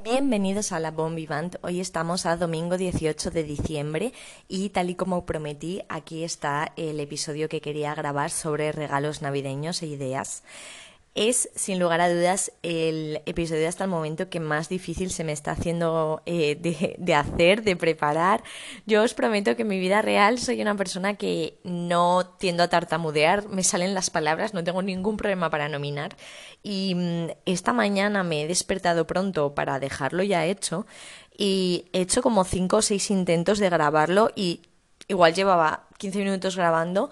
Bienvenidos a la Bombi Band. Hoy estamos a domingo 18 de diciembre y tal y como prometí, aquí está el episodio que quería grabar sobre regalos navideños e ideas. Es, sin lugar a dudas, el episodio hasta el momento que más difícil se me está haciendo eh, de, hacer, de preparar. Yo os prometo que en mi vida real soy una persona que no tiendo a tartamudear, me salen las palabras, no tengo ningún problema para nominar. Y mmm, esta mañana me he despertado pronto para dejarlo ya hecho y he hecho como cinco o seis intentos de grabarlo y igual llevaba 15 minutos grabando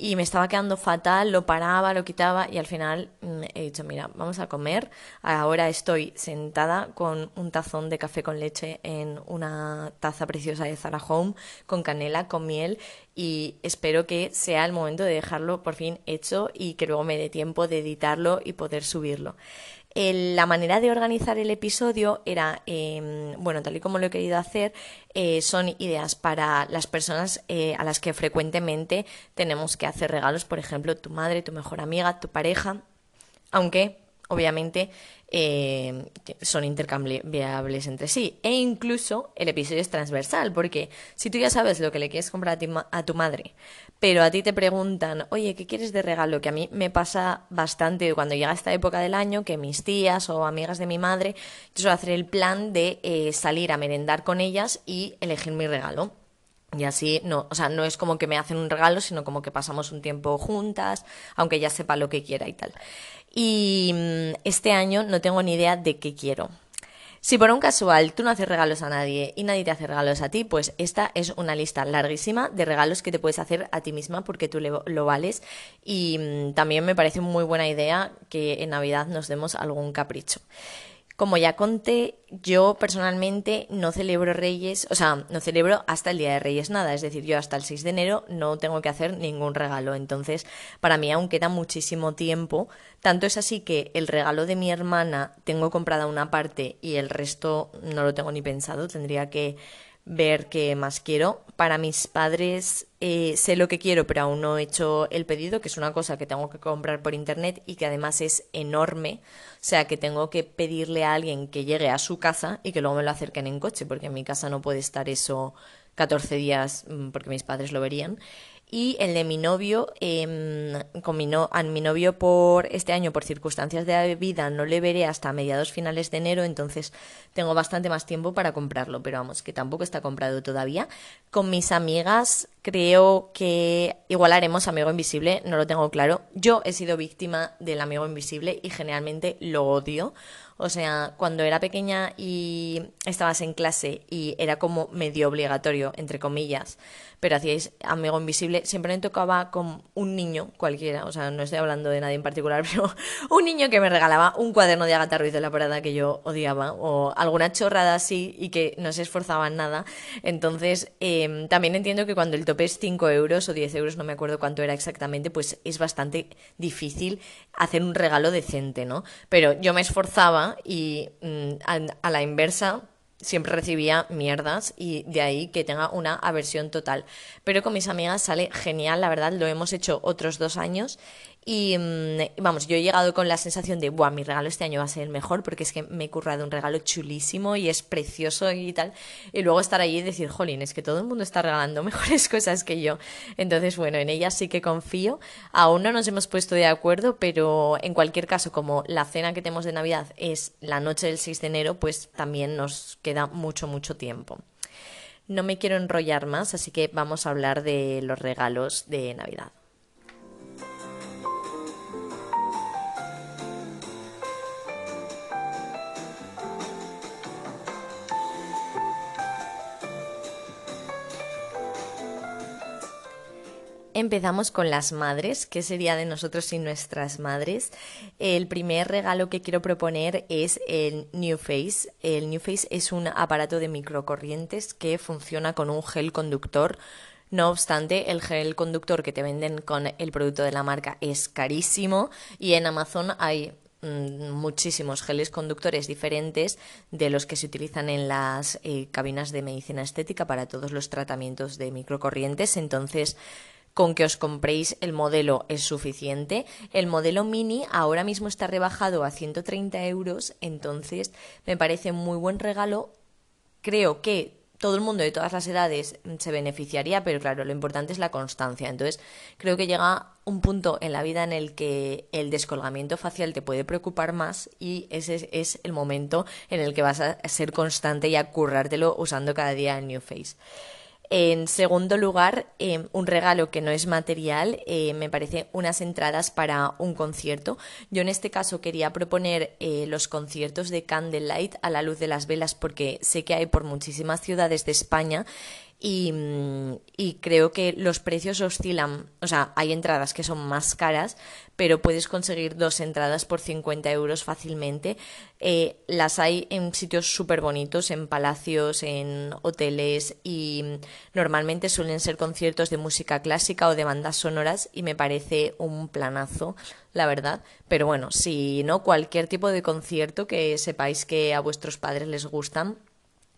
y me estaba quedando fatal, lo paraba, lo quitaba y al final mmm, he dicho, mira, vamos a comer. Ahora estoy sentada con un tazón de café con leche en una taza preciosa de Zara Home, con canela, con miel y espero que sea el momento de dejarlo por fin hecho y que luego me dé tiempo de editarlo y poder subirlo. Eh, la manera de organizar el episodio era, eh, bueno, tal y como lo he querido hacer, eh, son ideas para las personas eh, a las que frecuentemente tenemos que hacer regalos, por ejemplo, tu madre, tu mejor amiga, tu pareja, aunque obviamente eh, son intercambiables entre sí. E incluso el episodio es transversal, porque si tú ya sabes lo que le quieres comprar a, ti, a, tu madre, pero a ti te preguntan, oye, ¿qué quieres de regalo? Que a mí me pasa bastante cuando llega esta época del año, que mis tías o amigas de mi madre, yo suelo hacer el plan de eh, salir a merendar con ellas y elegir mi regalo. Y así, no, o sea, no es como que me hacen un regalo, sino como que pasamos un tiempo juntas, aunque ya sepa lo que quiera y tal. Y este año no tengo ni idea de qué quiero. Si por un casual tú no haces regalos a nadie y nadie te hace regalos a ti, pues esta es una lista larguísima de regalos que te puedes hacer a ti misma porque tú lo vales. Y también me parece muy buena idea que en Navidad nos demos algún capricho. Como ya conté, yo personalmente no celebro Reyes, o sea, no celebro hasta el Día de Reyes nada, es decir, yo hasta el 6 de enero no tengo que hacer ningún regalo, entonces para mí aún queda muchísimo tiempo, tanto es así que el regalo de mi hermana tengo comprada una parte y el resto no lo tengo ni pensado, tendría que ver qué más quiero. Para mis padres eh, sé lo que quiero, pero aún no he hecho el pedido, que es una cosa que tengo que comprar por internet y que además es enorme. O sea, que tengo que pedirle a alguien que llegue a su casa y que luego me lo acerquen en coche, porque en mi casa no puede estar eso 14 días porque mis padres lo verían y el de mi novio, eh, con mi, no, a mi novio por este año, por circunstancias de vida, no le veré hasta mediados finales de enero, entonces tengo bastante más tiempo para comprarlo, pero vamos, que tampoco está comprado todavía. Con mis amigas creo que igual haremos Amigo Invisible, no lo tengo claro. Yo he sido víctima del Amigo Invisible y generalmente lo odio. O sea, cuando era pequeña y estabas en clase y era como medio obligatorio, entre comillas, pero hacíais amigo invisible, siempre me tocaba con un niño cualquiera, o sea, no estoy hablando de nadie en particular, pero un niño que me regalaba un cuaderno de Agatha Ruiz de la Parada que yo odiaba, o alguna chorrada así y que no se esforzaba en nada. Entonces, eh, también entiendo que cuando el tope es 5 euros o 10 euros, no me acuerdo cuánto era exactamente, pues es bastante difícil hacer un regalo decente, ¿no? Pero yo me esforzaba y a, a la inversa siempre recibía mierdas y de ahí que tenga una aversión total. Pero con mis amigas sale genial, la verdad, lo hemos hecho otros dos años y vamos, yo he llegado con la sensación de, Buah, mi regalo este año va a ser el mejor porque es que me he currado un regalo chulísimo y es precioso y tal. Y luego estar allí y decir, jolín, es que todo el mundo está regalando mejores cosas que yo. Entonces, bueno, en ella sí que confío. Aún no nos hemos puesto de acuerdo, pero en cualquier caso, como la cena que tenemos de Navidad es la noche del 6 de enero, pues también nos queda mucho, mucho tiempo. No me quiero enrollar más, así que vamos a hablar de los regalos de Navidad. Empezamos con las madres. ¿Qué sería de nosotros sin nuestras madres? El primer regalo que quiero proponer es el New Face. El New Face es un aparato de microcorrientes que funciona con un gel conductor. No obstante, el gel conductor que te venden con el producto de la marca es carísimo y en Amazon hay mm, muchísimos geles conductores diferentes de los que se utilizan en las eh, cabinas de medicina estética para todos los tratamientos de microcorrientes. Entonces, con que os compréis el modelo es suficiente. El modelo mini ahora mismo está rebajado a 130 euros, entonces me parece muy buen regalo. Creo que todo el mundo de todas las edades se beneficiaría, pero claro, lo importante es la constancia. Entonces, creo que llega un punto en la vida en el que el descolgamiento facial te puede preocupar más y ese es el momento en el que vas a ser constante y a currártelo usando cada día el New Face. En segundo lugar, em, un regalo que no es material, eh, me parece unas entradas para un concierto. Yo en este caso quería proponer eh, los conciertos de Candlelight a la luz de las velas porque sé que hay por muchísimas ciudades de España Y, creo que los precios oscilan, o sea, hay entradas que son más caras, pero puedes conseguir dos entradas por 50 euros fácilmente. Eh, las hay en sitios súper bonitos, en palacios, en hoteles y normalmente suelen ser conciertos de música clásica o de bandas sonoras y me parece un planazo, la verdad. Pero bueno, si no, cualquier tipo de concierto que sepáis que a vuestros padres les gustan,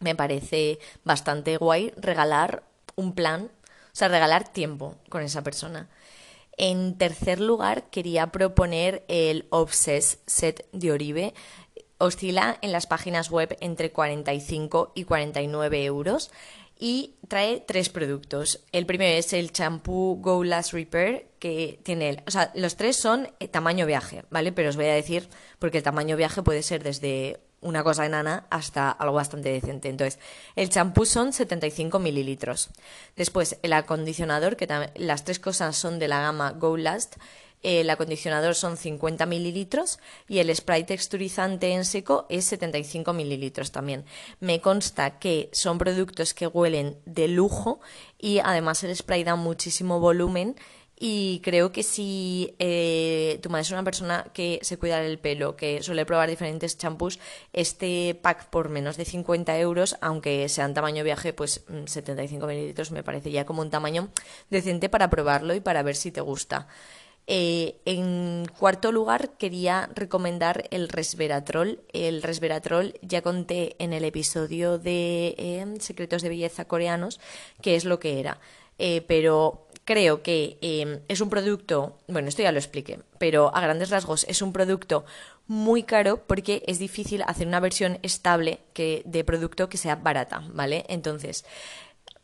me parece bastante guay regalar un plan, o sea, regalar tiempo con esa persona. En tercer lugar, quería proponer el Obsess Set de Oribe. Oscila en las páginas web entre 45 y 49 euros y trae tres productos. El primero es el champú Go Last Repair, que tiene, o sea, los tres son eh, tamaño viaje, ¿vale? Pero os voy a decir, porque el tamaño viaje puede ser desde una cosa enana hasta algo bastante decente. Entonces, el champú son 75 mililitros. Después, el acondicionador, que las tres cosas son de la gama Go Last. El acondicionador son 50 mililitros y el spray texturizante en seco es 75 mililitros también. Me consta que son productos que huelen de lujo y además el spray da muchísimo volumen y creo que si eh, tu madre es una persona que se cuida del pelo, que suele probar diferentes champús, este pack por menos de 50 euros, aunque sea en tamaño viaje, pues 75 mm, mililitros me parece ya como un tamaño decente para probarlo y para ver si te gusta. Eh, en cuarto lugar, quería recomendar el resveratrol. El resveratrol ya conté en el episodio de eh, Secretos de Belleza coreanos qué es lo que era. pero creo que em, es un producto, bueno, esto ya lo expliqué, pero a grandes rasgos es un producto muy caro porque es difícil hacer una versión estable de producto que sea barata, ¿vale? Entonces,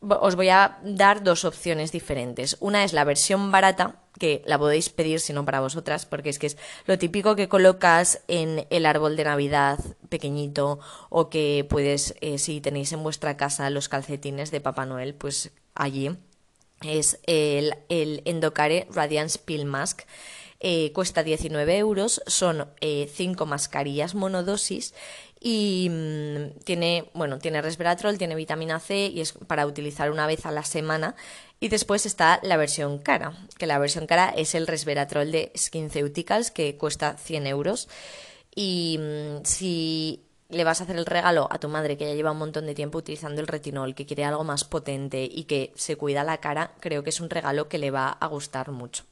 os voy a dar dos opciones diferentes. Una es la versión barata, que la podéis pedir si no para vosotras, porque es que es lo típico que colocas en el árbol de Navidad pequeñito o que puedes, eh, si tenéis en vuestra casa los calcetines de Papá Noel, pues allí es el, el Endocare Radiance Peel Mask. Eh, cuesta 19 euros, son 5 eh, mascarillas monodosis y mm, tiene, bueno, tiene resveratrol, tiene vitamina C y es para utilizar una vez a la semana. Y después está la versión cara, que la versión cara es el resveratrol de SkinCeuticals que cuesta 100 euros. Y mm, si le vas a hacer el regalo a tu madre que ya lleva un montón de tiempo utilizando el retinol, que quiere algo más potente y que se cuida la cara, creo que es un regalo que le va a gustar mucho.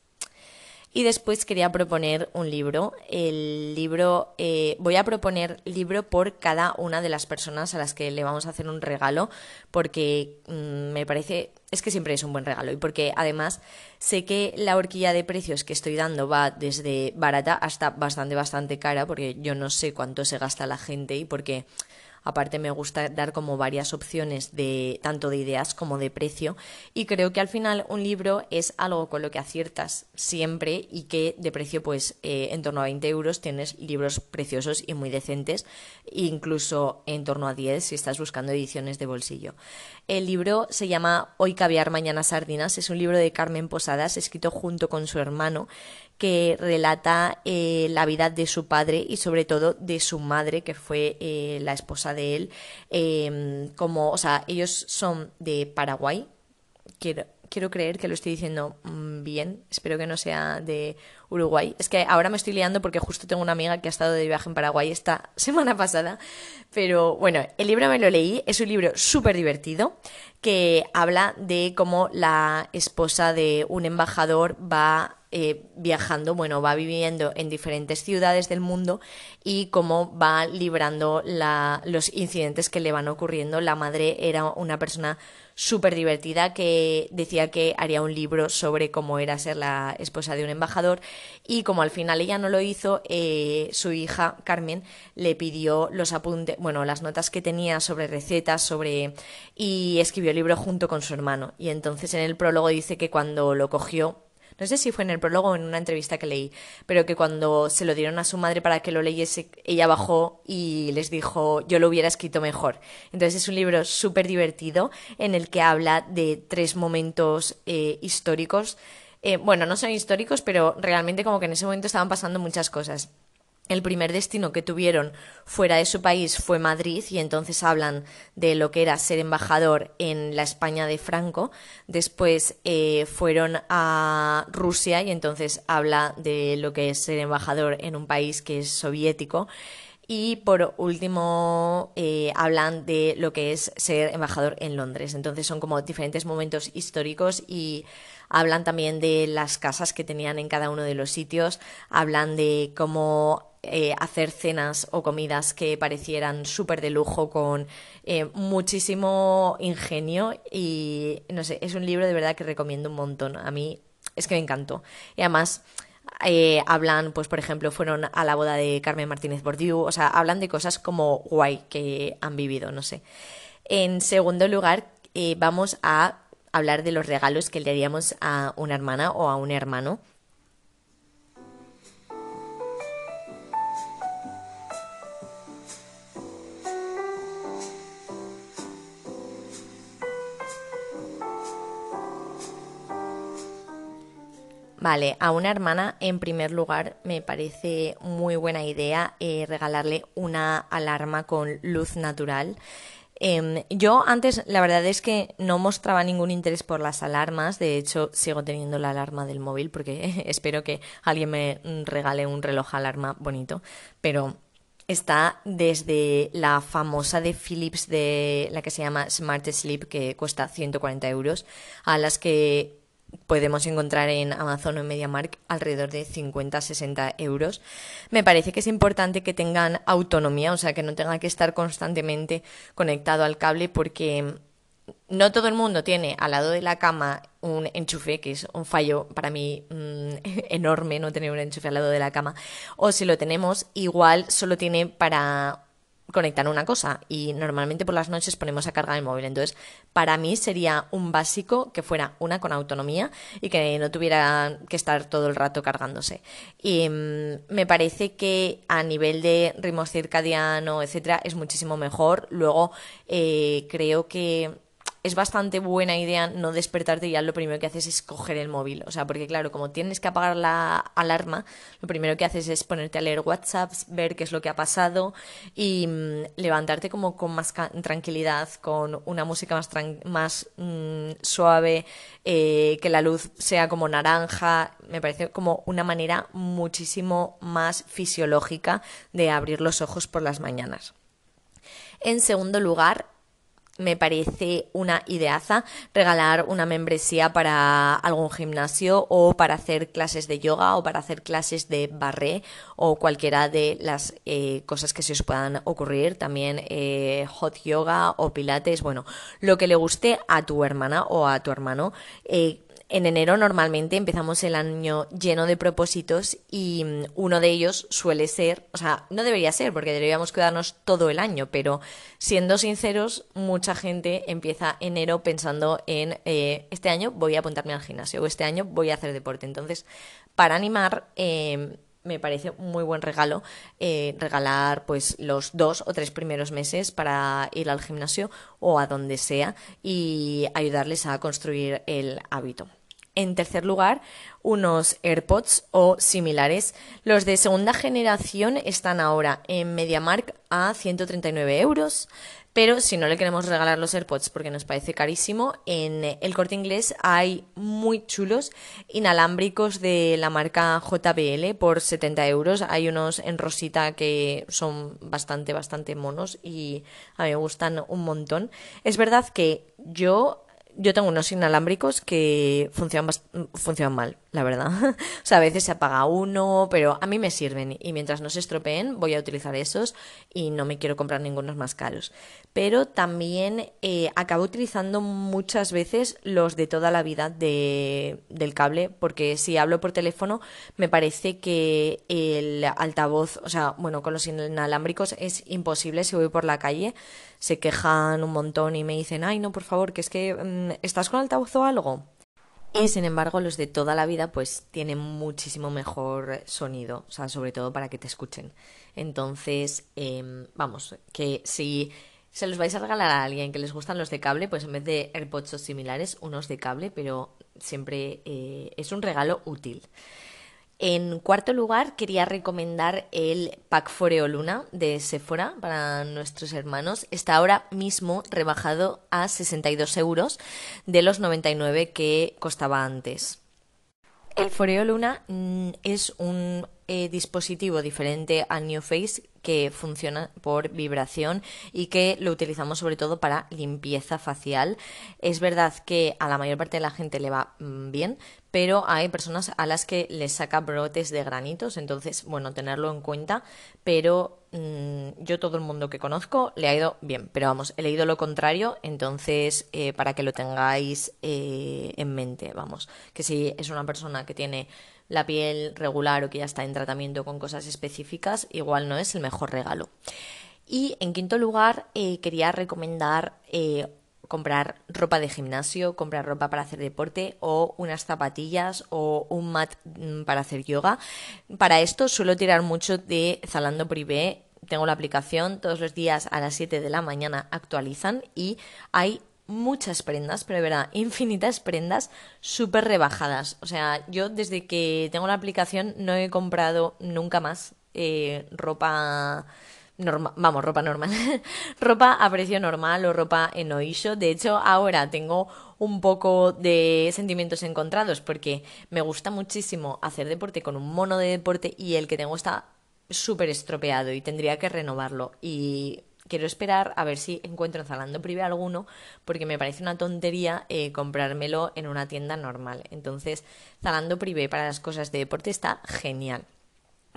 Y después quería proponer un libro. El libro, eh, voy a proponer libro por cada una de las personas a las que le vamos a hacer un regalo, porque mm, me parece, es que siempre es un buen regalo y porque además sé que la horquilla de precios que estoy dando va desde barata hasta bastante, bastante cara, porque yo no sé cuánto se gasta la gente y porque Aparte me gusta dar como varias opciones de tanto de ideas como de precio y creo que al final un libro es algo con lo que aciertas siempre y que de precio pues eh, en torno a 20 euros tienes libros preciosos y muy decentes, incluso en torno a 10 si estás buscando ediciones de bolsillo. El libro se llama Hoy caviar, mañana sardinas, es un libro de Carmen Posadas escrito junto con su hermano que relata eh, la vida de su padre y sobre todo de su madre, que fue eh, la esposa de él. Em, como, o sea, ellos son de Paraguay. Quiero, quiero creer que lo estoy diciendo mm, bien. Espero que no sea de Uruguay. Es que ahora me estoy liando porque justo tengo una amiga que ha estado de viaje en Paraguay esta semana pasada. Pero bueno, el libro me lo leí. Es un libro súper divertido que habla de cómo la esposa de un embajador va eh, viajando, bueno, va viviendo en diferentes ciudades del mundo y cómo va librando los incidentes que le van ocurriendo. La madre era una persona súper divertida que decía que haría un libro sobre cómo era ser la esposa de un embajador y como al final ella no lo hizo, eh, su hija Carmen le pidió los apuntes, bueno, las notas que tenía sobre recetas, sobre y escribió el libro junto con su hermano y entonces en el prólogo dice que cuando lo cogió no sé si fue en el prólogo o en una entrevista que leí, pero que cuando se lo dieron a su madre para que lo leyese, ella bajó y les dijo, yo lo hubiera escrito mejor. Entonces es un libro súper divertido en el que habla de tres momentos eh, históricos. Eh, bueno, no son históricos, pero realmente como que en ese momento estaban pasando muchas cosas el primer destino que tuvieron fuera de su país fue Madrid y entonces hablan de lo que era ser embajador en la España de Franco. Después eh, fueron a Rusia y entonces habla de lo que es ser embajador en un país que es soviético. Y por último, eh, hablan de lo que es ser embajador en Londres. Entonces son como diferentes momentos históricos y hablan también de las casas que tenían en cada uno de los sitios, hablan de cómo eh, hacer cenas o comidas que parecieran súper de lujo con eh, muchísimo ingenio y no sé, es un libro de verdad que recomiendo un montón. A mí es que me encantó. Y además eh, hablan, pues por ejemplo, fueron a la boda de Carmen Martínez Bordiú, o sea, hablan de cosas como guay que han vivido, no sé. En segundo lugar, vamos a hablar de los regalos que le haríamos a una hermana o a un hermano Vale, a una hermana en primer lugar me parece muy buena idea eh, regalarle una alarma con luz natural. Em, yo antes la verdad es que no mostraba ningún interés por las alarmas, de hecho sigo teniendo la alarma del móvil porque espero que alguien me regale un reloj alarma bonito, pero está desde la famosa de Philips de la que se llama Smart Sleep que cuesta 140 euros a las que podemos encontrar en Amazon o en MediaMark alrededor de 50-60 euros. Me parece que es importante que tengan autonomía, o sea, que no tenga que estar constantemente conectado al cable porque no todo el mundo tiene al lado de la cama un enchufe, que es un fallo para mí mm, enorme no tener un enchufe al lado de la cama, o si lo tenemos, igual solo tiene para conectar una cosa y normalmente por las noches ponemos a cargar el móvil. Entonces, para mí sería un básico que fuera una con autonomía y que no tuviera que estar todo el rato cargándose. Y mm, me parece que a nivel de ritmo circadiano, etcétera, es muchísimo mejor. Luego, eh, creo que es bastante buena idea no despertarte y ya lo primero que haces es coger el móvil. O sea, porque claro, como tienes que apagar la alarma, lo primero que haces es ponerte a leer WhatsApps, ver qué es lo que ha pasado y mm, levantarte como con más tranquilidad, con una música más, más mm, suave, eh, que la luz sea como naranja. Me parece como una manera muchísimo más fisiológica de abrir los ojos por las mañanas. En segundo lugar, me parece una ideaza regalar una membresía para algún gimnasio o para hacer clases de yoga o para hacer clases de barré o cualquiera de las eh, cosas que se os puedan ocurrir. También eh, hot yoga o pilates, bueno, lo que le guste a tu hermana o a tu hermano. Eh, en enero normalmente empezamos el año lleno de propósitos y mm, uno de ellos suele ser, o sea, no debería ser porque deberíamos cuidarnos todo el año, pero siendo sinceros, mucha gente empieza enero pensando en eh, este año voy a apuntarme al gimnasio o este año voy a hacer deporte. Entonces, para animar, em, me parece muy buen regalo eh, regalar pues los dos o tres primeros meses para ir al gimnasio o a donde sea y ayudarles a construir el hábito. En tercer lugar, unos AirPods o similares. Los de segunda generación están ahora en MediaMark a 139 euros. Pero si no le queremos regalar los AirPods porque nos parece carísimo, en el corte inglés hay muy chulos inalámbricos de la marca JBL por 70 euros. Hay unos en rosita que son bastante, bastante monos y a mí me gustan un montón. Es verdad que yo yo tengo unos inalámbricos que funcionan, funcionan mal. La verdad. o sea, a veces se apaga uno, pero a mí me sirven y mientras no se estropeen voy a utilizar esos y no me quiero comprar ningunos más caros. Pero también eh, acabo utilizando muchas veces los de toda la vida de, del cable, porque si hablo por teléfono me parece que el altavoz, o sea, bueno, con los inalámbricos es imposible si voy por la calle. Se quejan un montón y me dicen, ay, no, por favor, que es que mm, estás con altavoz o algo y sin embargo, los de toda la vida, pues tienen muchísimo mejor sonido, o sea, sobre todo para que te escuchen. Entonces, em, vamos, que si se los vais a regalar a alguien que les gustan los de cable, pues en vez de AirPods similares, unos de cable, pero siempre eh, es un regalo útil. En cuarto lugar, quería recomendar el Pack Foreo Luna de Sephora para nuestros hermanos. Está ahora mismo rebajado a 62 euros de los 99 que costaba antes. El Foreo Luna mm, es un eh, dispositivo diferente al New Face que funciona por vibración y que lo utilizamos sobre todo para limpieza facial. Es verdad que a la mayor parte de la gente le va mm, bien, pero hay personas a las que les saca brotes de granitos, entonces, bueno, tenerlo en cuenta, pero mm, yo todo el mundo que conozco le ha ido bien, pero vamos, he leído lo contrario, entonces, eh, para que lo tengáis eh, en mente, vamos, que si es una persona que tiene la piel regular o que ya está en tratamiento con cosas específicas, igual no es el mejor regalo. Y en quinto lugar, eh, quería recomendar eh, comprar ropa de gimnasio, comprar ropa para hacer deporte o unas zapatillas o un mat mm, para hacer yoga. Para esto suelo tirar mucho de Zalando Privé. Tengo la aplicación, todos los días a las 7 de la mañana actualizan y hay muchas prendas, pero de verdad, infinitas prendas súper rebajadas. O sea, yo desde que tengo la aplicación no he comprado nunca más eh, ropa normal, vamos, ropa normal, ropa a precio normal o ropa en oisho. De hecho, ahora tengo un poco de sentimientos encontrados porque me gusta muchísimo hacer deporte con un mono de deporte y el que tengo está súper estropeado y tendría que renovarlo. Y quiero esperar a ver si encuentro en Zalando Privé alguno, porque me parece una tontería eh, comprármelo en una tienda normal. Entonces, Zalando Privé para las cosas de deporte está genial.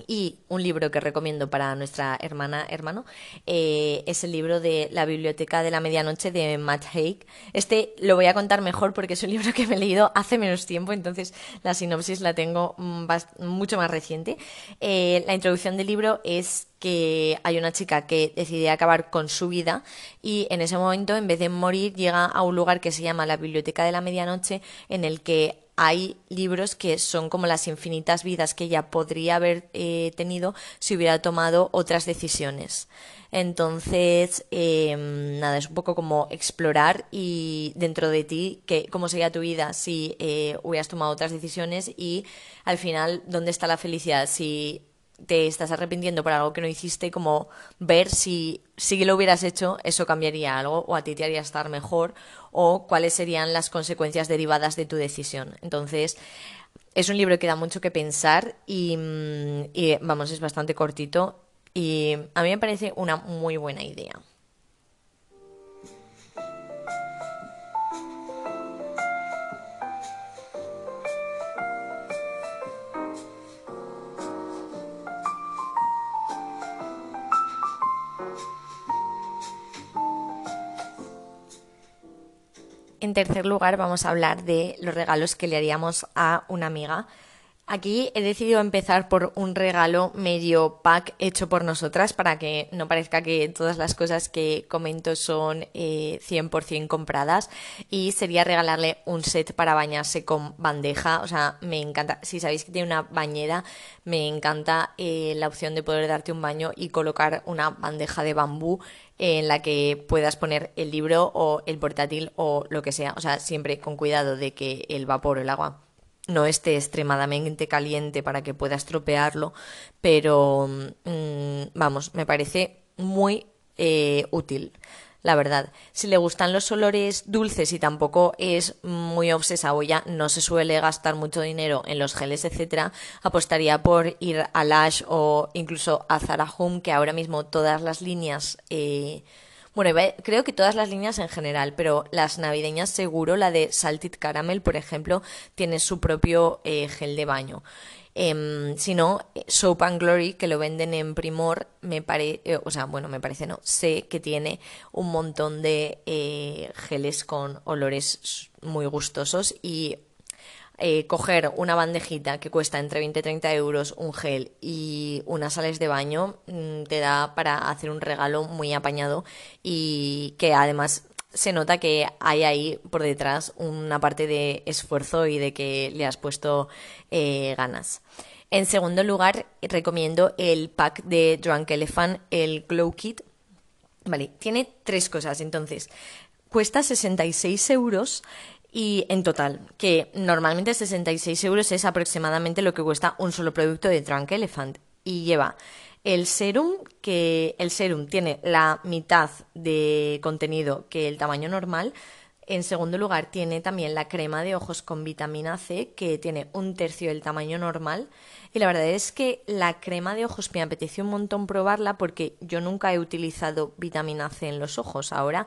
Y un libro que recomiendo para nuestra hermana, hermano, eh, es el libro de La Biblioteca de la Medianoche de Matt Haig. Este lo voy a contar mejor porque es un libro que me he leído hace menos tiempo, entonces la sinopsis la tengo mm, mucho más reciente. Eh, la introducción del libro es que hay una chica que decide acabar con su vida y en ese momento, en vez de morir, llega a un lugar que se llama la Biblioteca de la Medianoche, en el que hay libros que son como las infinitas vidas que ella podría haber eh, tenido si hubiera tomado otras decisiones. Entonces, em, nada, es un poco como explorar y dentro de ti que, cómo sería tu vida si eh, hubieras tomado otras decisiones y al final dónde está la felicidad si te estás arrepintiendo por algo que no hiciste, como ver si, si lo hubieras hecho, eso cambiaría algo o a ti te haría estar mejor o cuáles serían las consecuencias derivadas de tu decisión. Entonces, es un libro que da mucho que pensar y, mm, vamos, es bastante cortito y a mí me parece una muy buena idea. En tercer lugar, vamos a hablar de los regalos que le haríamos a una amiga. Aquí he decidido empezar por un regalo medio pack hecho por nosotras para que no parezca que todas las cosas que comento son eh, 100% compradas y sería regalarle un set para bañarse con bandeja. O sea, me encanta, si sabéis que tiene una bañera, me encanta eh, la opción de poder darte un baño y colocar una bandeja de bambú en la que puedas poner el libro o el portátil o lo que sea. O sea, siempre con cuidado de que el vapor o el agua no esté extremadamente caliente para que pueda estropearlo, pero mm, vamos, me parece muy eh, útil la verdad. Si le gustan los olores dulces y tampoco es muy obsesa o ya no se suele gastar mucho dinero en los geles, etcétera, apostaría por ir a Lash o incluso a Zara Home, que ahora mismo todas las líneas eh, Bueno, creo que todas las líneas en general, pero las navideñas seguro, la de Salted Caramel, por ejemplo, tiene su propio eh, gel de baño. Em, si no, Soap and Glory, que lo venden en Primor, me parece, eh, o sea, bueno, me parece no, sé que tiene un montón de eh, geles con olores muy gustosos y eh, coger una bandejita que cuesta entre 20 y 30 euros un gel y unas sales de baño mm, te da para hacer un regalo muy apañado y que además se nota que hay ahí por detrás una parte de esfuerzo y de que le has puesto eh, ganas. En segundo lugar, recomiendo el pack de Drunk Elephant, el Glow Kit. Vale, tiene tres cosas. Entonces, cuesta 66 euros y en total, que normalmente 66 euros es aproximadamente lo que cuesta un solo producto de Drunk Elephant. Y lleva el serum, que el serum tiene la mitad de contenido que el tamaño normal. En segundo lugar, tiene también la crema de ojos con vitamina C, que tiene un tercio del tamaño normal. Y la verdad es que la crema de ojos me apeteció un montón probarla porque yo nunca he utilizado vitamina C en los ojos. Ahora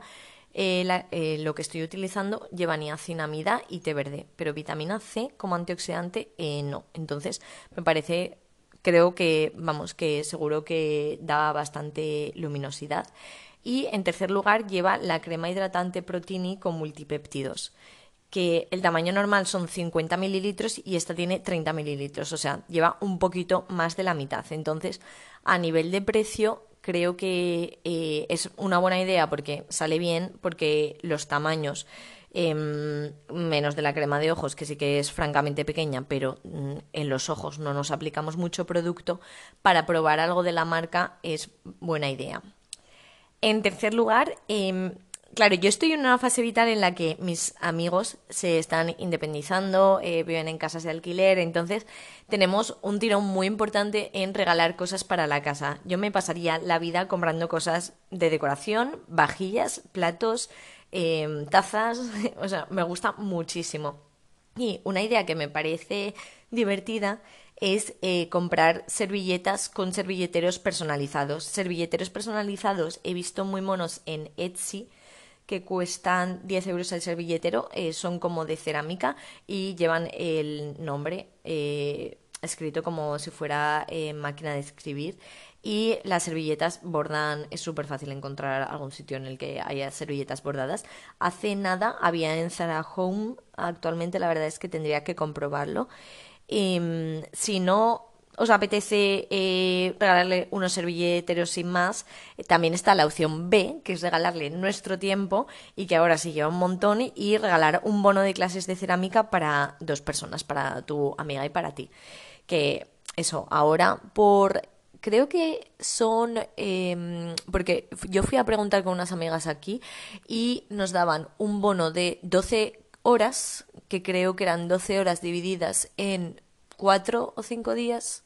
eh, eh, lo que estoy utilizando lleva niacinamida y té verde, pero vitamina C como antioxidante eh, no. Entonces me parece creo que, vamos, que seguro que da bastante luminosidad. Y en tercer lugar lleva la crema hidratante Protini con multipéptidos, que el tamaño normal son 50 mililitros y esta tiene 30 mililitros, o sea, lleva un poquito más de la mitad. Entonces, a nivel de precio, creo que eh, es una buena idea porque sale bien, porque los tamaños Em, menos de la crema de ojos, que sí que es francamente pequeña, pero mm, en los ojos no nos aplicamos mucho producto, para probar algo de la marca es buena idea. En tercer lugar, em, claro, yo estoy en una fase vital en la que mis amigos se están independizando, eh, viven en casas de alquiler, entonces tenemos un tirón muy importante en regalar cosas para la casa. Yo me pasaría la vida comprando cosas de decoración, vajillas, platos, Em, tazas, o sea, me gusta muchísimo. Y una idea que me parece divertida es eh, comprar servilletas con servilleteros personalizados. Servilleteros personalizados he visto muy monos en Etsy que cuestan 10 euros el servilletero, eh, son como de cerámica y llevan el nombre eh, escrito como si fuera máquina de escribir y las servilletas bordan, es súper fácil encontrar algún sitio en el que haya servilletas bordadas. Hace nada había en Zara Home, actualmente la verdad es que tendría que comprobarlo. Em, si no os apetece eh, regalarle unos servilleteros sin más, eh, también está la opción B, que es regalarle nuestro tiempo y que ahora sí lleva un montón y regalar un bono de clases de cerámica para dos personas, para tu amiga y para ti. Que eso, ahora por creo que son, em, porque yo fui a preguntar con unas amigas aquí y nos daban un bono de 12 horas, que creo que eran 12 horas divididas en 4 o 5 días.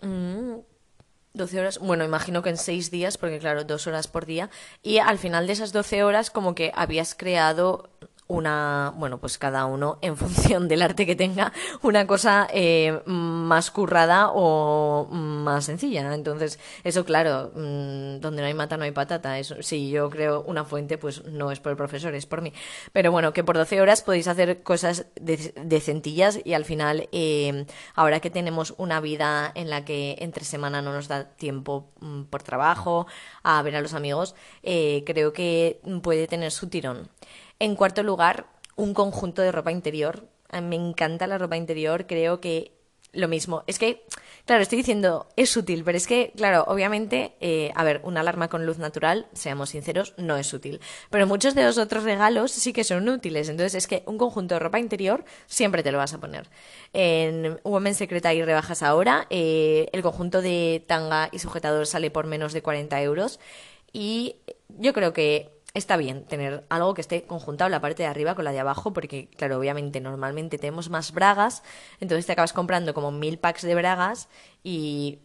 12 mm, horas, bueno, imagino que en 6 días, porque claro, 2 horas por día. Y al final de esas 12 horas, como que habías creado una, bueno, pues cada uno en función del arte que tenga, una cosa eh, más currada o más sencilla. Entonces, eso claro, mm, donde no hay mata no hay patata. Eso, si yo creo una fuente, pues no es por el profesor, es por mí. Pero bueno, que por 12 horas podéis hacer cosas decentillas y al final, eh, ahora que tenemos una vida en la que entre semana no nos da tiempo mm, por trabajo, a ver a los amigos, eh, creo que puede tener su tirón. En cuarto lugar, un conjunto de ropa interior. Me encanta la ropa interior, creo que lo mismo. Es que, claro, estoy diciendo, es útil, pero es que, claro, obviamente, eh, a ver, una alarma con luz natural, seamos sinceros, no es útil. Pero muchos de los otros regalos sí que son útiles. Entonces, es que un conjunto de ropa interior siempre te lo vas a poner. En Women's Secreta y rebajas ahora, eh, el conjunto de tanga y sujetador sale por menos de 40 euros. Y yo creo que está bien tener algo que esté conjuntado la parte de arriba con la de abajo, porque, claro, obviamente normalmente tenemos más bragas, entonces te acabas comprando como mil packs de bragas y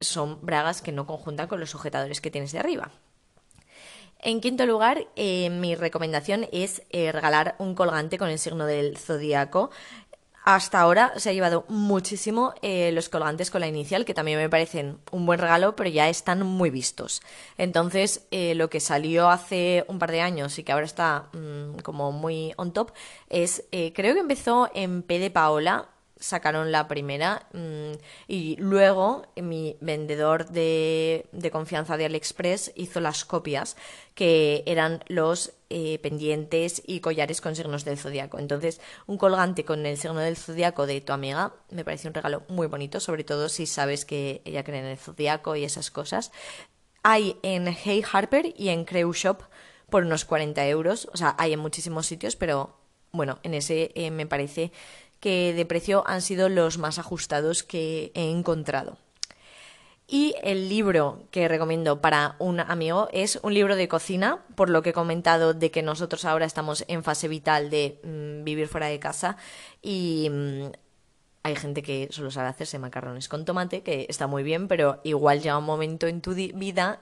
son bragas que no conjuntan con los sujetadores que tienes de arriba. En quinto lugar, eh, mi recomendación es eh, regalar un colgante con el signo del zodiaco hasta ahora se ha llevado muchísimo eh, los colgantes con la inicial, que también me parecen un buen regalo, pero ya están muy vistos. Entonces, eh, lo que salió hace un par de años y que ahora está mm, como muy on top es, eh, creo que empezó en P de Paola, sacaron la primera mm, y luego mi vendedor de, de, confianza de AliExpress hizo las copias que eran los eh, pendientes y collares con signos del zodiaco. Entonces, un colgante con el signo del zodiaco de tu amiga me parece un regalo muy bonito, sobre todo si sabes que ella cree en el zodiaco y esas cosas. Hay en Hey Harper y en Crew Shop por unos 40 euros, o sea, hay en muchísimos sitios, pero bueno, en ese eh, me parece que de precio han sido los más ajustados que he encontrado. Y el libro que recomiendo para un amigo es un libro de cocina, por lo que he comentado de que nosotros ahora estamos en fase vital de mm, vivir fuera de casa y mm, hay gente que solo sabe hacerse macarrones con tomate, que está muy bien, pero igual llega un momento en tu vida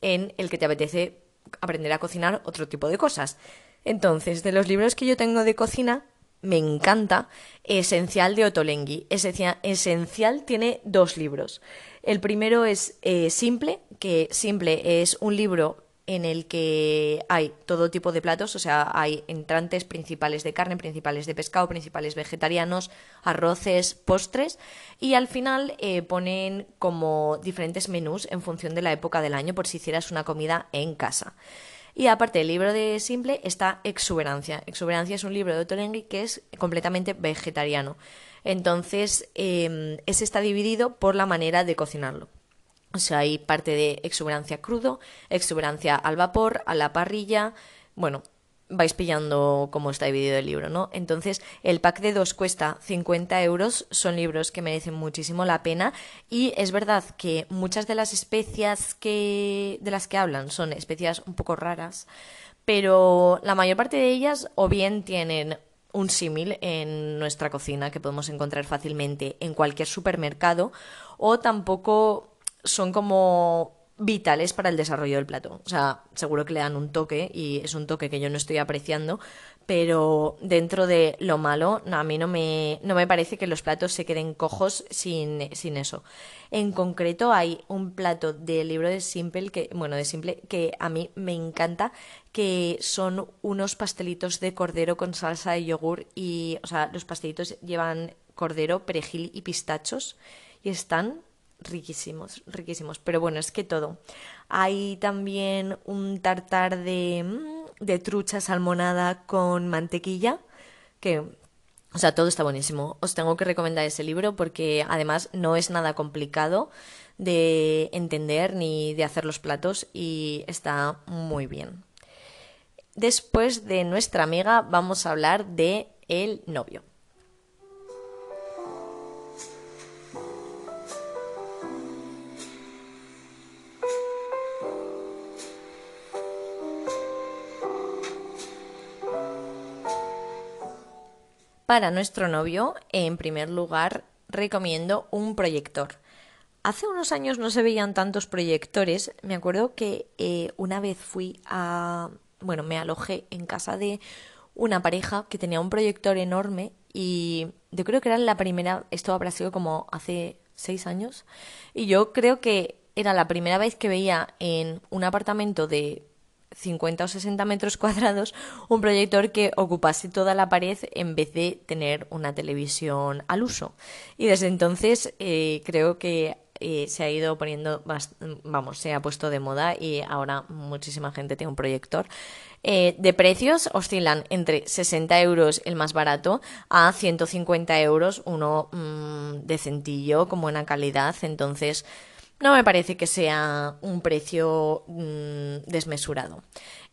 en el que te apetece aprender a cocinar otro tipo de cosas. Entonces, de los libros que yo tengo de cocina, me encanta, Esencial de Otolenghi. Esencial tiene dos libros. El primero es eh, Simple, que Simple es un libro en el que hay todo tipo de platos, o sea, hay entrantes principales de carne, principales de pescado, principales vegetarianos, arroces, postres, y al final eh, ponen como diferentes menús en función de la época del año por si hicieras una comida en casa. Y aparte del libro de Simple está Exuberancia. Exuberancia es un libro de Otolenghi que es completamente vegetariano. Entonces, eh, ese está dividido por la manera de cocinarlo. O sea, hay parte de exuberancia crudo, exuberancia al vapor, a la parrilla. Bueno, vais pillando cómo está dividido el libro, ¿no? Entonces, el pack de dos cuesta 50 euros, son libros que merecen muchísimo la pena y es verdad que muchas de las especias que, de las que hablan son especias un poco raras, pero la mayor parte de ellas o bien tienen un símil en nuestra cocina que podemos encontrar fácilmente en cualquier supermercado o tampoco son como vitales para el desarrollo del plato. O sea, seguro que le dan un toque y es un toque que yo no estoy apreciando, pero dentro de lo malo, a mí no me, no me parece que los platos se queden cojos sin, sin eso. En concreto hay un plato del libro de Simple, que, bueno, de Simple, que a mí me encanta, que son unos pastelitos de cordero con salsa de yogur y, o sea, los pastelitos llevan cordero, perejil y pistachos y están riquísimos, riquísimos. Pero bueno, es que todo. Hay también un tartar de, mm, de trucha salmonada con mantequilla, que, o sea, todo está buenísimo. Os tengo que recomendar ese libro porque además no es nada complicado de entender ni de hacer los platos y está muy bien. Después de nuestra amiga vamos a hablar de el novio. Para nuestro novio, en primer lugar, recomiendo un proyector. Hace unos años no se veían tantos proyectores. Me acuerdo que eh, una vez fui a... Bueno, me alojé en casa de una pareja que tenía un proyector enorme y yo creo que era la primera, esto habrá sido como hace seis años, y yo creo que era la primera vez que veía en un apartamento de 50 o 60 metros cuadrados un proyector que ocupase toda la pared en vez de tener una televisión al uso. Y desde entonces eh, creo que eh, se ha ido poniendo, vamos, se ha puesto de moda y ahora muchísima gente tiene un proyector. Eh, de precios oscilan entre 60 euros el más barato a 150 euros uno mm, decentillo con buena calidad. Entonces, no me parece que sea un precio mm, desmesurado.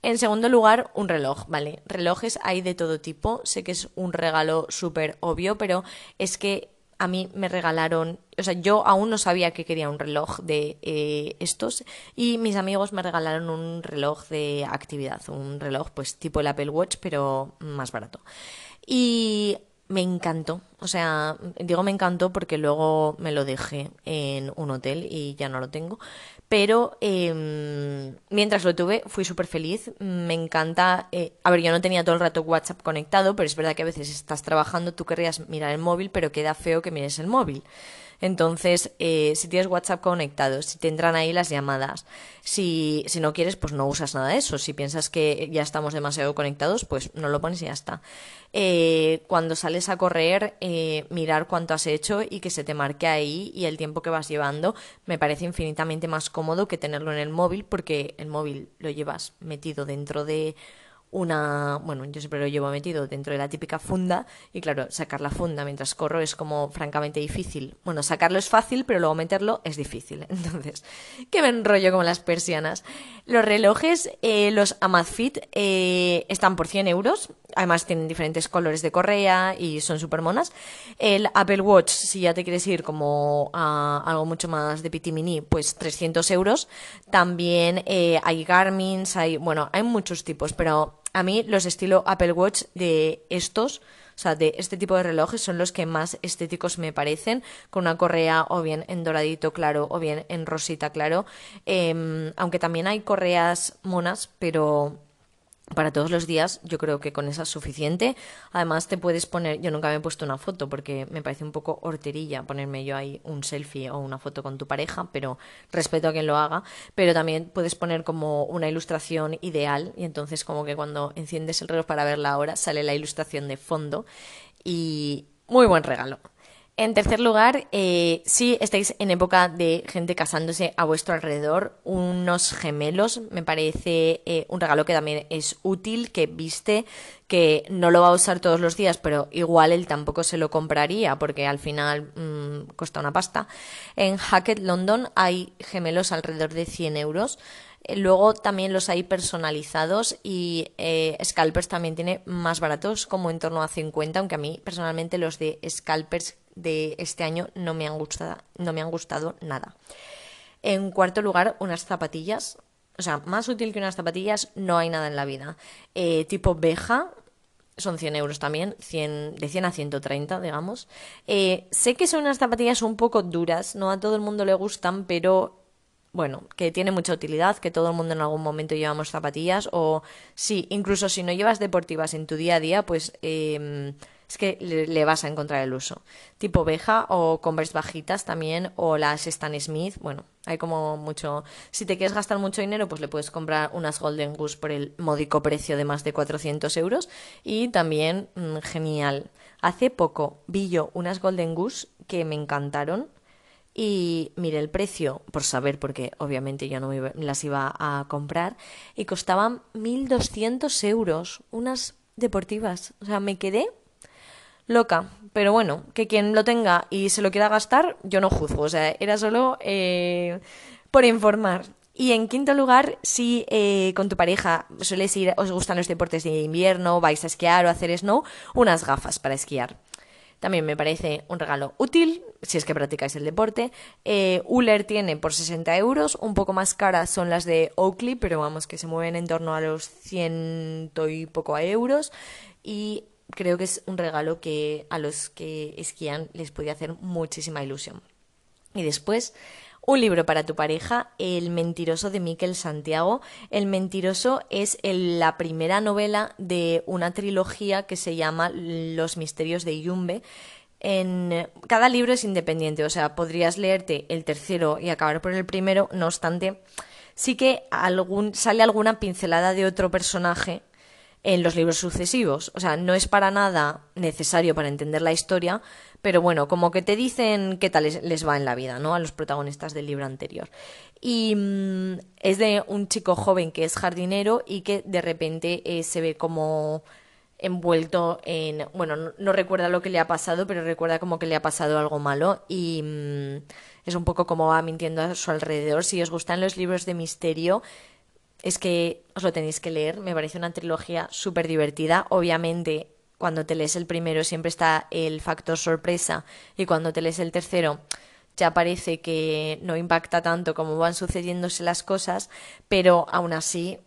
En segundo lugar, un reloj, ¿vale? Relojes hay de todo tipo. Sé que es un regalo súper obvio, pero es que a mí me regalaron, o sea, yo aún no sabía que quería un reloj de eh, estos y mis amigos me regalaron un reloj de actividad, un reloj pues tipo el Apple Watch, pero más barato. Y me encantó. O sea, digo me encantó porque luego me lo dejé en un hotel y ya no lo tengo. pero em, mientras lo tuve fui súper feliz, me encanta, eh, a ver, yo no tenía todo el rato WhatsApp conectado, pero es verdad que a veces estás trabajando, tú querrías mirar el móvil, pero queda feo que mires el móvil. Entonces, eh, si tienes WhatsApp conectado, si te entran ahí las llamadas, si, si no quieres, pues no usas nada de eso. Si piensas que ya estamos demasiado conectados, pues no lo pones y ya está. Eh, cuando sales a correr, eh, mirar cuánto has hecho y que se te marque ahí y el tiempo que vas llevando, me parece infinitamente más cómodo que tenerlo en el móvil, porque el móvil lo llevas metido dentro de una, bueno, yo siempre lo llevo metido dentro de la típica funda y claro, sacar la funda mientras corro es como francamente difícil. Bueno, sacarlo es fácil, pero luego meterlo es difícil. Entonces, que me enrollo como las persianas. Los relojes, eh, los Amazfit, eh, están por 100 euros. Además tienen diferentes colores de correa y son súper monas. El Apple Watch, si ya te quieres ir como a algo mucho más de pitimini, pues 300 euros. También eh, hay Garmin, hay, bueno, hay muchos tipos, pero a mí los estilo Apple Watch de estos, o sea, de este tipo de relojes son los que más estéticos me parecen, con una correa o bien en doradito claro o bien en rosita claro. Em, aunque también hay correas monas, pero para todos los días yo creo que con esa es suficiente. Además te puedes poner, yo nunca me he puesto una foto porque me parece un poco horterilla ponerme yo ahí un selfie o una foto con tu pareja, pero respeto a quien lo haga. Pero también puedes poner como una ilustración ideal y entonces como que cuando enciendes el reloj para ver la hora sale la ilustración de fondo y muy buen regalo. En tercer lugar, eh, si estáis en época de gente casándose a vuestro alrededor, unos gemelos me parece eh, un regalo que también es útil, que viste, que no lo va a usar todos los días, pero igual él tampoco se lo compraría porque al final mm, cuesta una pasta. En Hackett London hay gemelos alrededor de 100 euros. Eh, luego también los hay personalizados y Scalpers también tiene más baratos, como en torno a 50, aunque a mí personalmente los de Scalpers de este año no me han gustado, no me han gustado nada. En cuarto lugar, unas zapatillas. O sea, más útil que unas zapatillas no hay nada en la vida. Eh, tipo Beja, son 100 euros también, 100, de 100 a 130, digamos. Eh, sé que son unas zapatillas un poco duras, no a todo el mundo le gustan, pero bueno, que tiene mucha utilidad, que todo el mundo en algún momento llevamos zapatillas, o sí, incluso si no llevas deportivas en tu día a día, pues eh, es que le, vas a encontrar el uso. Tipo Beja o Converse bajitas también, o las Stan Smith, bueno, hay como mucho... Si te quieres gastar mucho dinero, pues le puedes comprar unas Golden Goose por el módico precio de más de 400 euros y también, mm, genial. Hace poco vi yo unas Golden Goose que me encantaron y mire el precio, por saber, porque obviamente yo no me las iba a comprar, y costaban 1.200 euros, unas deportivas. O sea, me quedé loca. Pero bueno, que quien lo tenga y se lo quiera gastar, yo no juzgo. O sea, era solo eh, por informar. Y en quinto lugar, si eh, con tu pareja sueles ir, os gustan los deportes de invierno, vais a esquiar o hacer snow, unas gafas para esquiar. También me parece un regalo útil si es que practicáis el deporte. Eh, Uller tiene por 60 euros, un poco más caras son las de Oakley, pero vamos que se mueven en torno a los ciento y poco a euros. Y creo que es un regalo que a los que esquían les puede hacer muchísima ilusión. Y después, un libro para tu pareja, El mentiroso de Miquel Santiago. El mentiroso es la primera novela de una trilogía que se llama Los misterios de Yumbe. En, cada libro es independiente, o sea, podrías leerte el tercero y acabar por el primero, no obstante, sí que algún, sale alguna pincelada de otro personaje en los libros sucesivos. O sea, no es para nada necesario para entender la historia, pero bueno, como que te dicen qué tal les, va en la vida, ¿no? A los protagonistas del libro anterior. Y mm, es de un chico joven que es jardinero y que de repente eh, se ve como envuelto en, bueno, no, recuerda lo que le ha pasado, pero recuerda como que le ha pasado algo malo y mm, es un poco como va mintiendo a su alrededor. Si os gustan los libros de misterio, es que os lo tenéis que leer, me parece una trilogía súper divertida. Obviamente, cuando te lees el primero siempre está el factor sorpresa y cuando te lees el tercero ya parece que no impacta tanto como van sucediéndose las cosas, pero aún así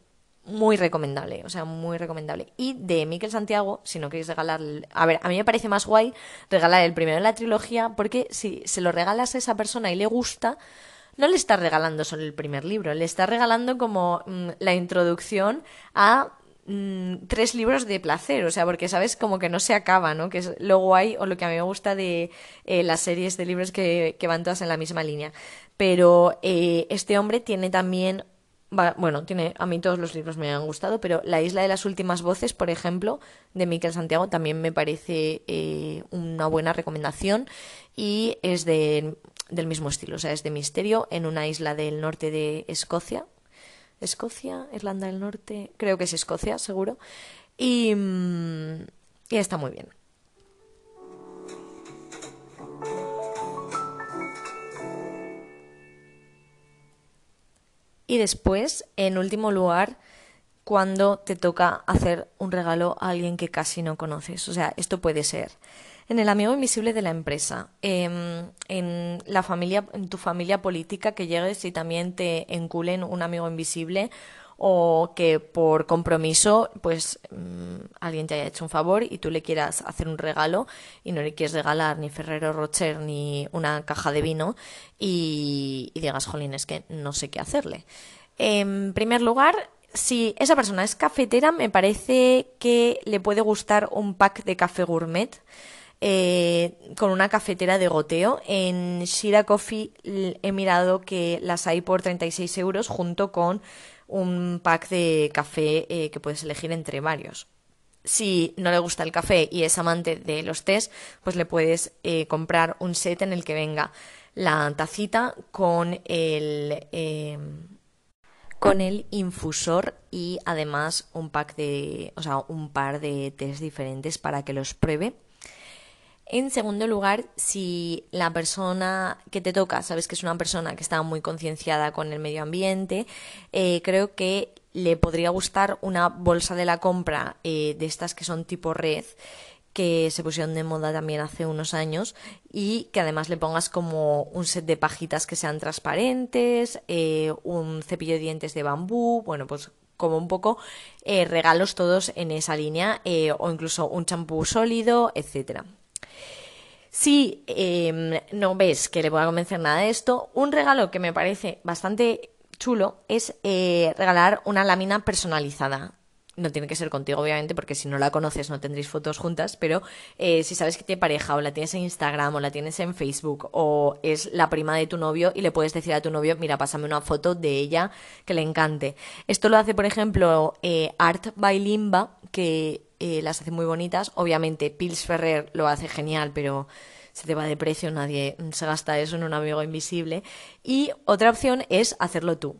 muy recomendable, o sea, muy recomendable. Y de Miquel Santiago, si no queréis regalar, a ver, a mí me parece más guay regalar el primero de la trilogía porque si se lo regalas a esa persona y le gusta, no le está regalando solo el primer libro, le está regalando como mm, la introducción a mm, tres libros de placer, o sea, porque sabes como que no se acaba, ¿no? Que es lo guay o lo que a mí me gusta de eh, las series de libros que, que, van todas en la misma línea. Pero eh, este hombre tiene también bueno, tiene, a mí todos los libros me han gustado, pero La isla de las últimas voces, por ejemplo, de Miquel Santiago, también me parece eh, una buena recomendación y es de, del mismo estilo, o sea, es de misterio en una isla del norte de Escocia. Escocia, Irlanda del Norte, creo que es Escocia, seguro. Y, mm, y está muy bien. Y después, en último lugar, cuando te toca hacer un regalo a alguien que casi no conoces. O sea, esto puede ser en el amigo invisible de la empresa, em, en la familia, en tu familia política que llegues y también te enculen un amigo invisible o que por compromiso pues mm, alguien te haya hecho un favor y tú le quieras hacer un regalo y no le quieres regalar ni Ferrero Rocher ni una caja de vino y, digas, jolín, es que no sé qué hacerle. En primer lugar, si esa persona es cafetera, me parece que le puede gustar un pack de café gourmet. Eh, con una cafetera de goteo. En Shira Coffee he mirado que las hay por 36 euros junto con un pack de café eh, que puedes elegir entre varios. Si no le gusta el café y es amante de los tés, pues le puedes eh, comprar un set en el que venga la tacita con el, em, con el infusor y además un pack de, o sea, un par de tés diferentes para que los pruebe en segundo lugar, si la persona que te toca, sabes que es una persona que está muy concienciada con el medio ambiente, eh, creo que le podría gustar una bolsa de la compra eh, de estas que son tipo red que se pusieron de moda también hace unos años y que además le pongas como un set de pajitas que sean transparentes, eh, un cepillo de dientes de bambú, bueno, pues como un poco regalos todos en esa línea o incluso un champú sólido, etcétera. Si em, no ves que le voy a convencer nada de esto, un regalo que me parece bastante chulo es eh, regalar una lámina personalizada. No tiene que ser contigo, obviamente, porque si no la conoces no tendréis fotos juntas, pero eh, si sabes que tiene pareja o la tienes en Instagram o la tienes en Facebook o es la prima de tu novio y le puedes decir a tu novio, mira, pásame una foto de ella que le encante. Esto lo hace, por ejemplo, eh, Art by Limba, que eh, las hace muy bonitas. Obviamente, Pils Ferrer lo hace genial, pero se te va de precio, nadie se gasta eso en un amigo invisible. Y otra opción es hacerlo tú.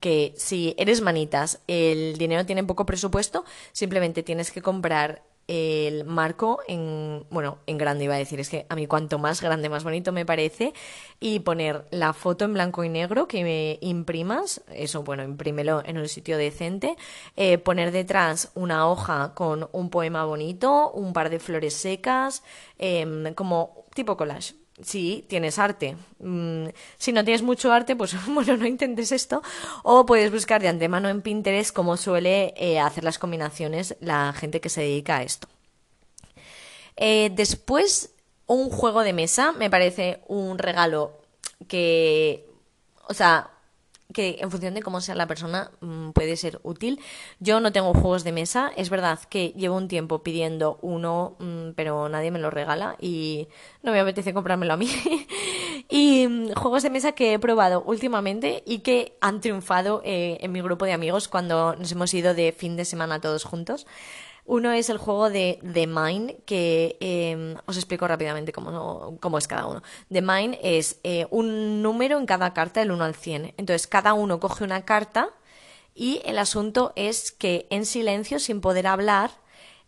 Que si eres manitas, el dinero tiene poco presupuesto, simplemente tienes que comprar el marco en, bueno, en grande iba a decir, es que a mí cuanto más grande, más bonito me parece, y poner la foto en blanco y negro que me imprimas, eso, bueno, imprímelo en un sitio decente, eh, poner detrás una hoja con un poema bonito, un par de flores secas, em, como tipo collage, si tienes arte. Mm, si no tienes mucho arte, pues bueno, no intentes esto. O puedes buscar de antemano en Pinterest cómo suele eh, hacer las combinaciones la gente que se dedica a esto. Eh, después, un juego de mesa me parece un regalo que, o sea, que en función de cómo sea la persona mm, puede ser útil. Yo no tengo juegos de mesa, es verdad que llevo un tiempo pidiendo uno, mm, pero nadie me lo regala y no me apetece comprármelo a mí. y mm, juegos de mesa que he probado últimamente y que han triunfado eh, en mi grupo de amigos cuando nos hemos ido de fin de semana todos juntos. Uno es el juego de The Mine, que em, os explico rápidamente cómo, cómo, es cada uno. The Mine es eh, un número en cada carta, del 1 al 100. Entonces, cada uno coge una carta y el asunto es que en silencio, sin poder hablar,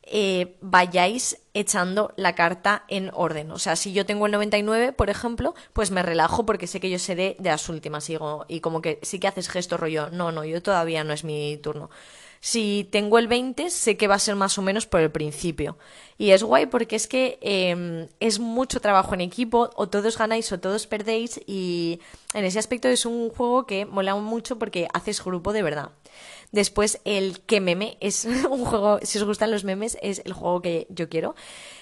eh, vayáis echando la carta en orden. O sea, si yo tengo el 99, por ejemplo, pues me relajo porque sé que yo seré de las últimas y, y como que sí que haces gesto rollo, no, no, yo todavía no es mi turno. Si tengo el 20, sé que va a ser más o menos por el principio. Y es guay porque es que em, es mucho trabajo en equipo, o todos ganáis o todos perdéis, y en ese aspecto es un juego que mola mucho porque haces grupo de verdad. Después el que meme es un juego, si os gustan los memes, es el juego que yo quiero.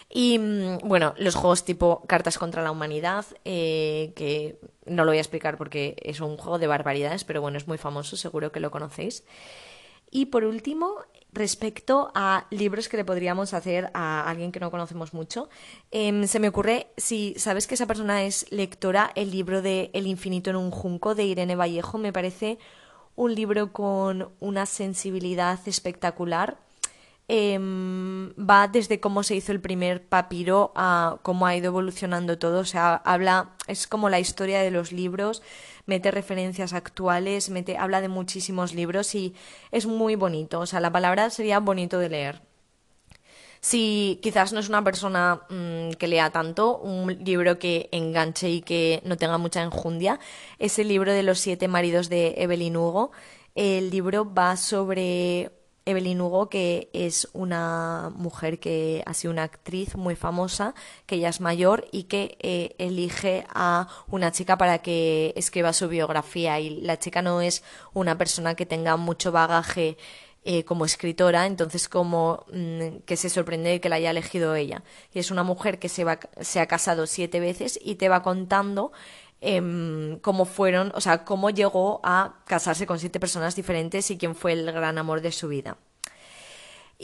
Y mm, bueno, los juegos tipo Cartas contra la Humanidad, eh, que no lo voy a explicar porque es un juego de barbaridades, pero bueno, es muy famoso, seguro que lo conocéis. Y por último, respecto a libros que le podríamos hacer a alguien que no conocemos mucho, em, se me ocurre, si sabes que esa persona es lectora, el libro de El infinito en un junco de Irene Vallejo me parece un libro con una sensibilidad espectacular Em, va desde cómo se hizo el primer papiro a cómo ha ido evolucionando todo. O sea, habla, es como la historia de los libros, mete referencias actuales, mete, habla de muchísimos libros y es muy bonito. O sea, la palabra sería bonito de leer. Si quizás no es una persona mm, que lea tanto, un libro que enganche y que no tenga mucha enjundia, es el libro de los siete maridos de Evelyn Hugo. El libro va sobre Evelyn Hugo, que es una mujer que ha sido una actriz muy famosa, que ella es mayor y que eh, elige a una chica para que escriba su biografía. Y la chica no es una persona que tenga mucho bagaje eh, como escritora, entonces como mm, que se sorprende de que la haya elegido ella. Y es una mujer que se, va, se ha casado siete veces y te va contando Em, cómo fueron, o sea, cómo llegó a casarse con siete personas diferentes y quién fue el gran amor de su vida.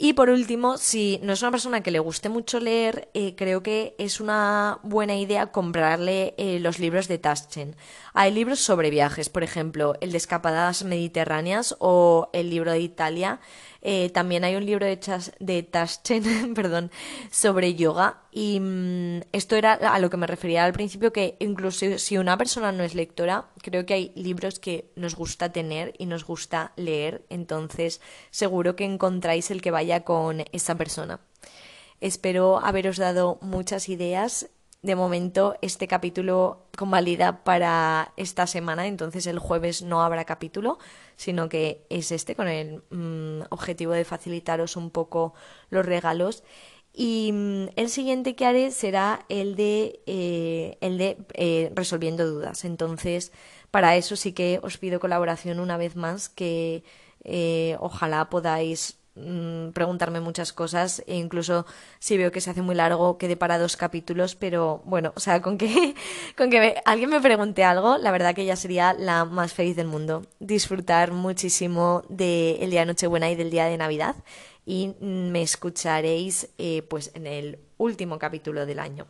Y por último, si no es una persona que le guste mucho leer, eh, creo que es una buena idea comprarle eh, los libros de Taschen. Hay libros sobre viajes, por ejemplo, el de escapadas mediterráneas o el libro de Italia eh, también hay un libro de, Taschen perdón, sobre yoga y mm, esto era a lo que me refería al principio, que incluso si una persona no es lectora, creo que hay libros que nos gusta tener y nos gusta leer, entonces seguro que encontráis el que vaya con esa persona. Espero haberos dado muchas ideas de momento este capítulo convalida para esta semana, entonces el jueves no habrá capítulo, sino que es este con el mm, objetivo de facilitaros un poco los regalos. Y mm, el siguiente que haré será el de, eh, el de eh, resolviendo dudas. Entonces, para eso sí que os pido colaboración una vez más, que eh, ojalá podáis Mm, preguntarme muchas cosas e incluso si veo que se hace muy largo quede para dos capítulos, pero bueno, o sea, con que, con que alguien me pregunte algo, la verdad que ya sería la más feliz del mundo. Disfrutar muchísimo del día de Nochebuena y del día de Navidad y me escucharéis eh, pues en el último capítulo del año.